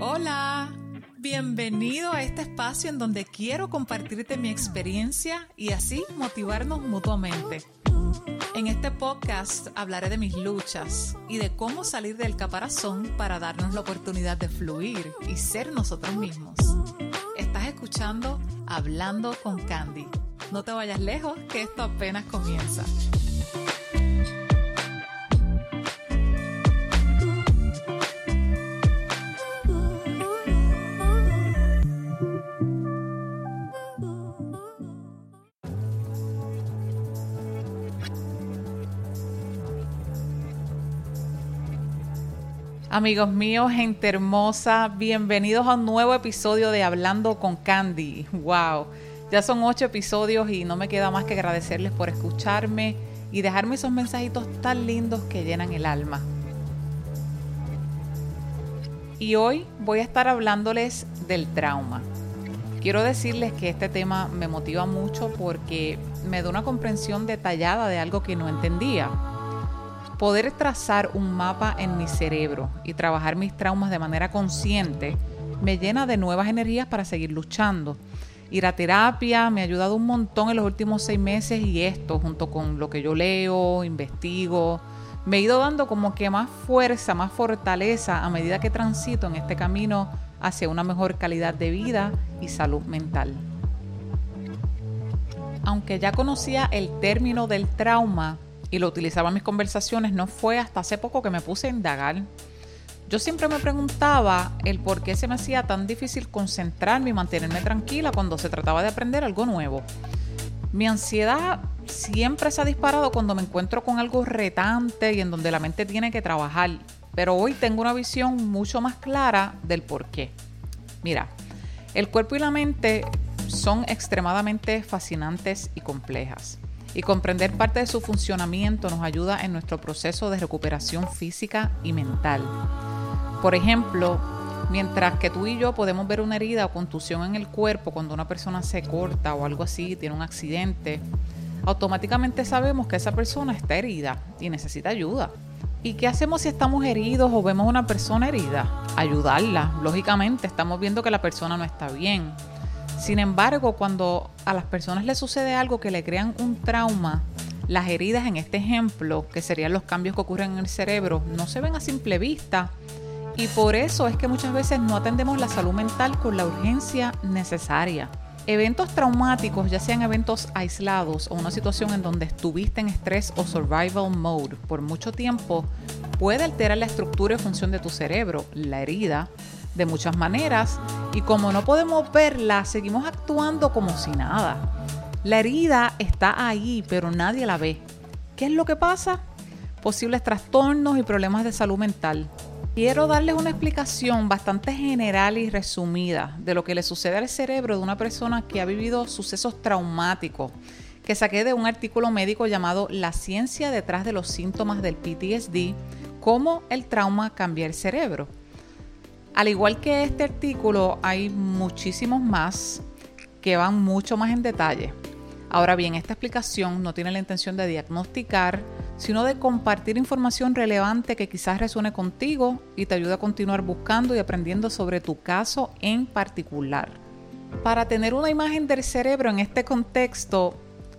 Hola, bienvenido a este espacio en donde quiero compartirte mi experiencia y así motivarnos mutuamente. En este podcast hablaré de mis luchas y de cómo salir del caparazón para darnos la oportunidad de fluir y ser nosotros mismos. Estás escuchando Hablando con Candy. No te vayas lejos, que esto apenas comienza. Amigos míos, gente hermosa, bienvenidos a un nuevo episodio de Hablando con Candy. ¡Wow! Ya son ocho episodios y no me queda más que agradecerles por escucharme y dejarme esos mensajitos tan lindos que llenan el alma. Y hoy voy a estar hablándoles del trauma. Quiero decirles que este tema me motiva mucho porque me da una comprensión detallada de algo que no entendía Poder trazar un mapa en mi cerebro y trabajar mis traumas de manera consciente me llena de nuevas energías para seguir luchando. Ir a terapia me ha ayudado un montón en los últimos seis meses y esto, junto con lo que yo leo, investigo, me he ido dando como que más fuerza, más fortaleza a medida que transito en este camino hacia una mejor calidad de vida y salud mental. Aunque ya conocía el término del trauma, y lo utilizaba en mis conversaciones, no fue hasta hace poco que me puse a indagar. Yo siempre me preguntaba el por qué se me hacía tan difícil concentrarme y mantenerme tranquila cuando se trataba de aprender algo nuevo. Mi ansiedad siempre se ha disparado cuando me encuentro con algo retante y en donde la mente tiene que trabajar, pero hoy tengo una visión mucho más clara del por qué. Mira, el cuerpo y la mente son extremadamente fascinantes y complejas y comprender parte de su funcionamiento nos ayuda en nuestro proceso de recuperación física y mental. Por ejemplo, mientras que tú y yo podemos ver una herida o contusión en el cuerpo cuando una persona se corta o algo así, tiene un accidente, automáticamente sabemos que esa persona está herida y necesita ayuda. ¿Y qué hacemos si estamos heridos o vemos una persona herida? Ayudarla. Lógicamente, estamos viendo que la persona no está bien. Sin embargo, cuando a las personas les sucede algo que le crean un trauma, las heridas en este ejemplo, que serían los cambios que ocurren en el cerebro, no se ven a simple vista. Y por eso es que muchas veces no atendemos la salud mental con la urgencia necesaria. Eventos traumáticos, ya sean eventos aislados o una situación en donde estuviste en estrés o survival mode por mucho tiempo, puede alterar la estructura y función de tu cerebro, la herida, de muchas maneras y como no podemos verla, seguimos actuando como si nada. La herida está ahí, pero nadie la ve. ¿Qué es lo que pasa? Posibles trastornos y problemas de salud mental. Quiero darles una explicación bastante general y resumida de lo que le sucede al cerebro de una persona que ha vivido sucesos traumáticos, que saqué de un artículo médico llamado La ciencia detrás de los síntomas del PTSD, cómo el trauma cambia el cerebro. Al igual que este artículo, hay muchísimos más que van mucho más en detalle. Ahora bien, esta explicación no tiene la intención de diagnosticar, sino de compartir información relevante que quizás resuene contigo y te ayude a continuar buscando y aprendiendo sobre tu caso en particular. Para tener una imagen del cerebro en este contexto,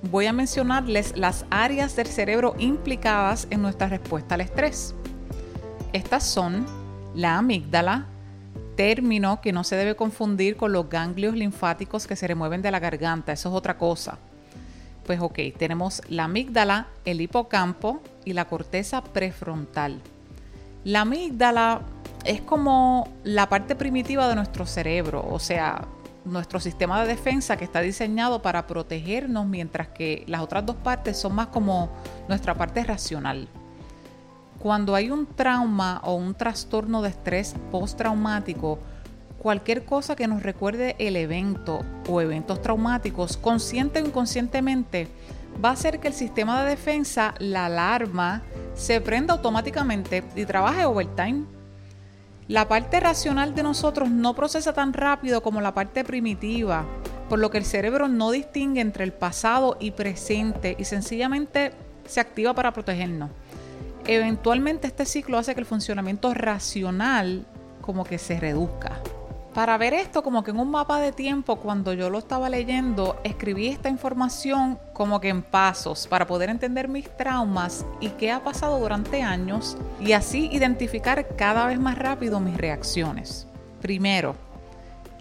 voy a mencionarles las áreas del cerebro implicadas en nuestra respuesta al estrés. Estas son la amígdala, término que no se debe confundir con los ganglios linfáticos que se remueven de la garganta, eso es otra cosa. Pues ok, tenemos la amígdala, el hipocampo y la corteza prefrontal. La amígdala es como la parte primitiva de nuestro cerebro, o sea, nuestro sistema de defensa que está diseñado para protegernos, mientras que las otras dos partes son más como nuestra parte racional. Cuando hay un trauma o un trastorno de estrés postraumático, cualquier cosa que nos recuerde el evento o eventos traumáticos, consciente o inconscientemente, va a hacer que el sistema de defensa, la alarma, se prenda automáticamente y trabaje overtime. La parte racional de nosotros no procesa tan rápido como la parte primitiva, por lo que el cerebro no distingue entre el pasado y presente y sencillamente se activa para protegernos. Eventualmente este ciclo hace que el funcionamiento racional como que se reduzca. Para ver esto como que en un mapa de tiempo, cuando yo lo estaba leyendo, escribí esta información como que en pasos para poder entender mis traumas y qué ha pasado durante años y así identificar cada vez más rápido mis reacciones. Primero,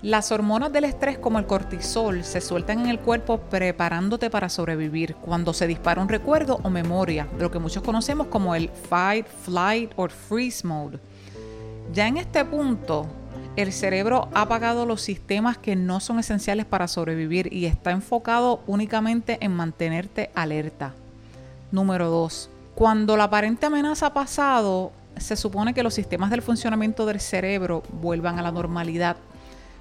las hormonas del estrés como el cortisol se sueltan en el cuerpo preparándote para sobrevivir cuando se dispara un recuerdo o memoria, lo que muchos conocemos como el fight, flight or freeze mode. Ya en este punto, el cerebro ha apagado los sistemas que no son esenciales para sobrevivir y está enfocado únicamente en mantenerte alerta. Número 2. Cuando la aparente amenaza ha pasado, se supone que los sistemas del funcionamiento del cerebro vuelvan a la normalidad.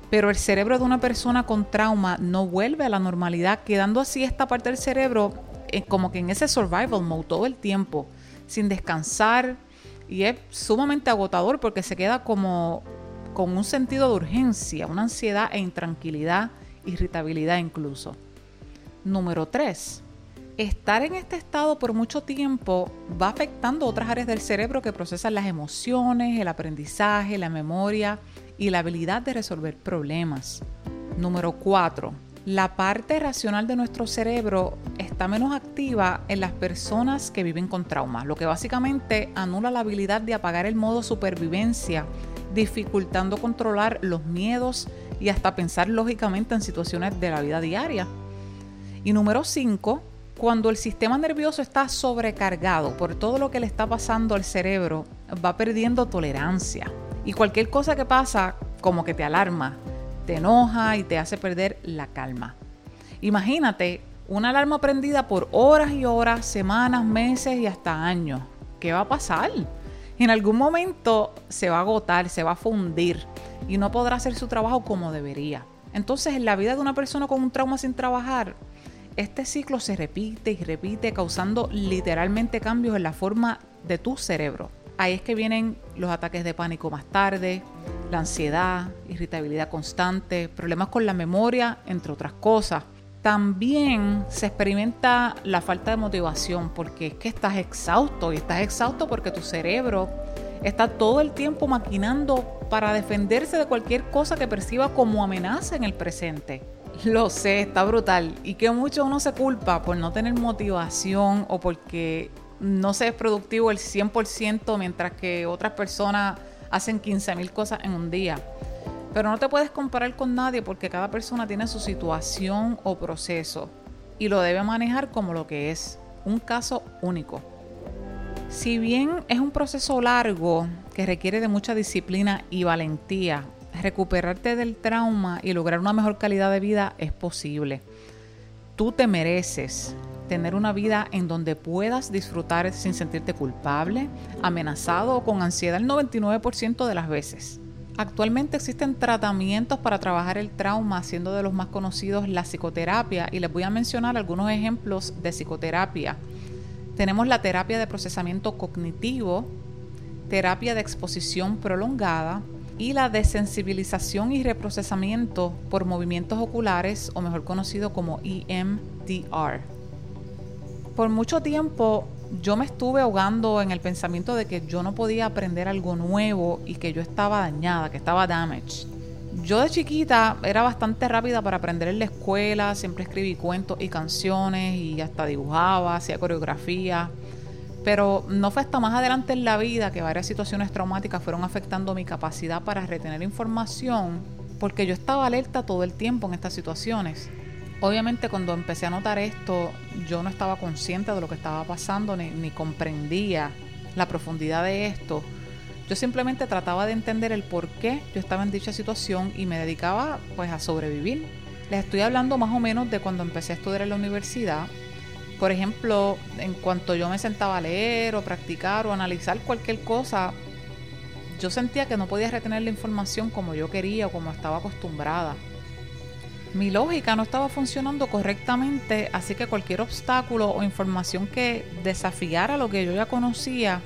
Pero el cerebro de una persona con trauma no vuelve a la normalidad, quedando así esta parte del cerebro eh, como que en ese survival mode todo el tiempo, sin descansar. Y es sumamente agotador porque se queda como con un sentido de urgencia, una ansiedad e intranquilidad, irritabilidad incluso. Número 3. Estar en este estado por mucho tiempo va afectando otras áreas del cerebro que procesan las emociones, el aprendizaje, la memoria y la habilidad de resolver problemas. Número 4. La parte racional de nuestro cerebro está menos activa en las personas que viven con trauma, lo que básicamente anula la habilidad de apagar el modo supervivencia dificultando controlar los miedos y hasta pensar lógicamente en situaciones de la vida diaria. Y número 5, cuando el sistema nervioso está sobrecargado por todo lo que le está pasando al cerebro, va perdiendo tolerancia. Y cualquier cosa que pasa como que te alarma, te enoja y te hace perder la calma. Imagínate una alarma prendida por horas y horas, semanas, meses y hasta años. ¿Qué va a pasar? en algún momento se va a agotar, se va a fundir y no podrá hacer su trabajo como debería. Entonces, en la vida de una persona con un trauma sin trabajar, este ciclo se repite y repite, causando literalmente cambios en la forma de tu cerebro. Ahí es que vienen los ataques de pánico más tarde, la ansiedad, irritabilidad constante, problemas con la memoria, entre otras cosas. También se experimenta la falta de motivación porque es que estás exhausto y estás exhausto porque tu cerebro está todo el tiempo maquinando para defenderse de cualquier cosa que perciba como amenaza en el presente. Lo sé, está brutal. Y que mucho uno se culpa por no tener motivación o porque no se es productivo el 100% mientras que otras personas hacen 15.000 cosas en un día. Pero no te puedes comparar con nadie porque cada persona tiene su situación o proceso y lo debe manejar como lo que es, un caso único. Si bien es un proceso largo que requiere de mucha disciplina y valentía, recuperarte del trauma y lograr una mejor calidad de vida es posible. Tú te mereces tener una vida en donde puedas disfrutar sin sentirte culpable, amenazado o con ansiedad el 99% de las veces. Actualmente existen tratamientos para trabajar el trauma, siendo de los más conocidos la psicoterapia, y les voy a mencionar algunos ejemplos de psicoterapia. Tenemos la terapia de procesamiento cognitivo, terapia de exposición prolongada y la desensibilización y reprocesamiento por movimientos oculares, o mejor conocido como EMDR. Por mucho tiempo yo me estuve ahogando en el pensamiento de que yo no podía aprender algo nuevo y que yo estaba dañada, que estaba damaged. Yo de chiquita era bastante rápida para aprender en la escuela, siempre escribí cuentos y canciones y hasta dibujaba, hacía coreografía. Pero no fue hasta más adelante en la vida que varias situaciones traumáticas fueron afectando mi capacidad para retener información, porque yo estaba alerta todo el tiempo en estas situaciones. Obviamente cuando empecé a notar esto, yo no estaba consciente de lo que estaba pasando ni, comprendía la profundidad de esto. Yo simplemente trataba de entender el por qué yo estaba en dicha situación y me dedicaba pues a sobrevivir. Les estoy hablando más o menos de cuando empecé a estudiar en la universidad. Por ejemplo, en cuanto yo me sentaba a leer o practicar o analizar cualquier cosa, yo sentía que no podía retener la información como yo quería o como estaba acostumbrada mi lógica no estaba funcionando correctamente, así que cualquier obstáculo o información que desafiara lo que yo ya conocía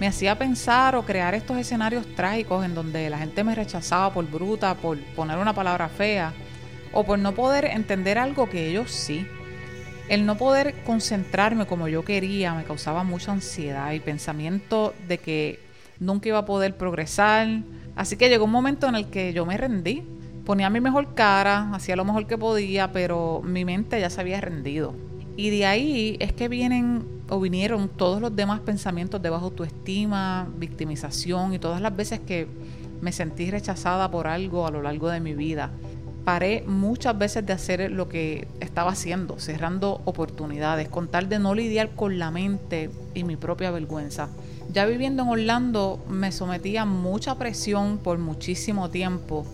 me hacía pensar o crear estos escenarios trágicos en donde la gente me rechazaba por bruta, por poner una palabra fea o por no poder entender algo que ellos sí. El no poder concentrarme como yo quería me causaba mucha ansiedad y pensamiento de que nunca iba a poder progresar. Así que llegó un momento en el que yo me rendí. Ponía mi mejor cara, hacía lo mejor que podía, pero mi mente ya se había rendido. Y de ahí es que vienen o vinieron todos los demás pensamientos de baja autoestima, victimización y todas las veces que me sentí rechazada por algo a lo largo de mi vida. Paré muchas veces de hacer lo que estaba haciendo, cerrando oportunidades, con tal de no lidiar con la mente y mi propia vergüenza. Ya viviendo en Orlando me sometí a mucha presión por muchísimo tiempo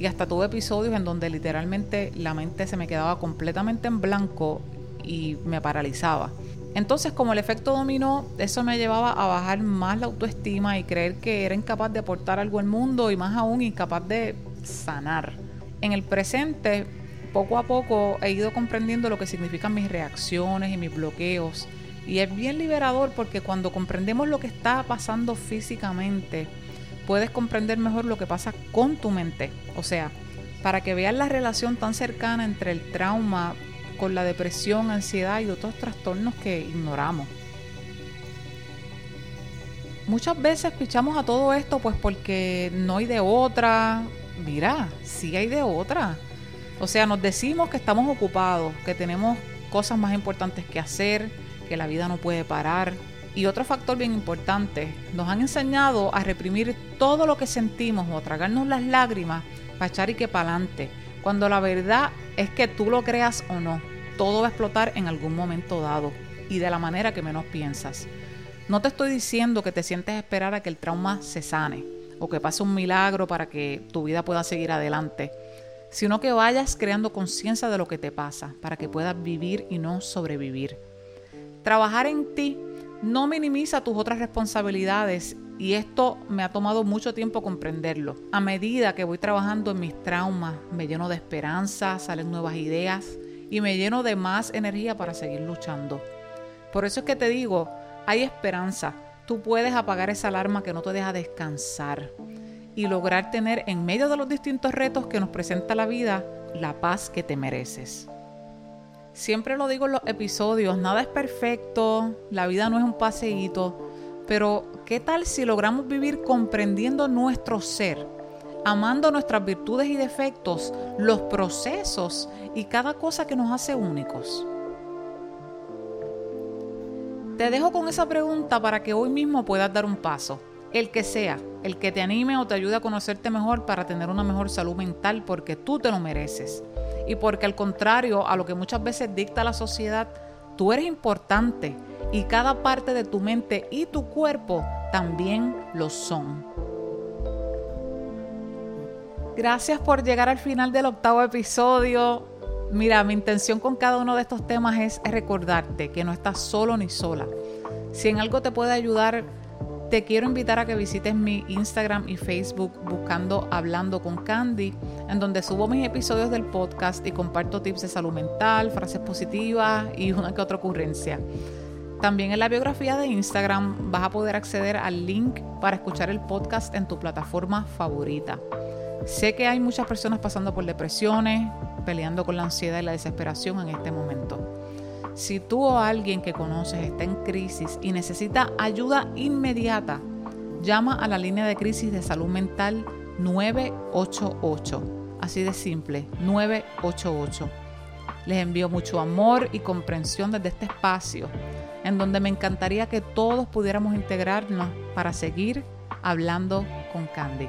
y hasta tuve episodios en donde literalmente la mente se me quedaba completamente en blanco y me paralizaba. Entonces, como el efecto dominó, eso me llevaba a bajar más la autoestima y creer que era incapaz de aportar algo al mundo y más aún incapaz de sanar. En el presente, poco a poco he ido comprendiendo lo que significan mis reacciones y mis bloqueos. Y es bien liberador porque cuando comprendemos lo que está pasando físicamente, puedes comprender mejor lo que pasa con tu mente. O sea, para que veas la relación tan cercana entre el trauma con la depresión, ansiedad y otros trastornos que ignoramos. Muchas veces pichamos a todo esto pues porque no hay de otra. Mira, sí hay de otra. O sea, nos decimos que estamos ocupados, que tenemos cosas más importantes que hacer, que la vida no puede parar. Y otro factor bien importante, nos han enseñado a reprimir todo lo que sentimos o a tragarnos las lágrimas para echar y que para adelante. Cuando la verdad es que tú lo creas o no, todo va a explotar en algún momento dado y de la manera que menos piensas. No te estoy diciendo que te sientes esperar a que el trauma se sane o que pase un milagro para que tu vida pueda seguir adelante, sino que vayas creando conciencia de lo que te pasa para que puedas vivir y no sobrevivir. Trabajar en ti no minimiza tus otras responsabilidades y esto me ha tomado mucho tiempo comprenderlo. A medida que voy trabajando en mis traumas, me lleno de esperanza, salen nuevas ideas y me lleno de más energía para seguir luchando. Por eso es que te digo, hay esperanza. Tú puedes apagar esa alarma que no te deja descansar y lograr tener en medio de los distintos retos que nos presenta la vida la paz que te mereces. Siempre lo digo en los episodios, nada es perfecto, la vida no es un paseíto, pero ¿qué tal si logramos vivir comprendiendo nuestro ser? amando nuestras virtudes y defectos, los procesos y cada cosa que nos hace únicos? Te dejo con esa pregunta para que hoy mismo puedas dar un paso, el que sea, el que te anime o te ayude a conocerte mejor para tener una mejor salud mental porque tú te lo mereces. Y porque al contrario a lo que muchas veces dicta la sociedad, tú eres importante y cada parte de tu mente y tu cuerpo también lo son. Gracias por llegar al final del octavo episodio. Mira, mi intención con cada uno de estos temas es recordarte que no estás solo ni sola. Si en algo te puede ayudar, te quiero invitar a que visites mi Instagram y Facebook buscando Hablando con Candy, en donde subo mis episodios del podcast y comparto tips de salud mental, frases positivas y una que otra ocurrencia. También en la biografía de Instagram vas a poder acceder al link para escuchar el podcast en tu plataforma favorita. Sé que hay muchas personas pasando por depresiones, peleando con la ansiedad y la desesperación en este momento. Si tú o alguien que conoces está en crisis y necesita ayuda inmediata, llama a la línea de crisis de salud mental 988. Así de simple, 988. Les envío mucho amor y comprensión desde este espacio, en donde me encantaría que todos pudiéramos integrarnos para seguir hablando con Candy.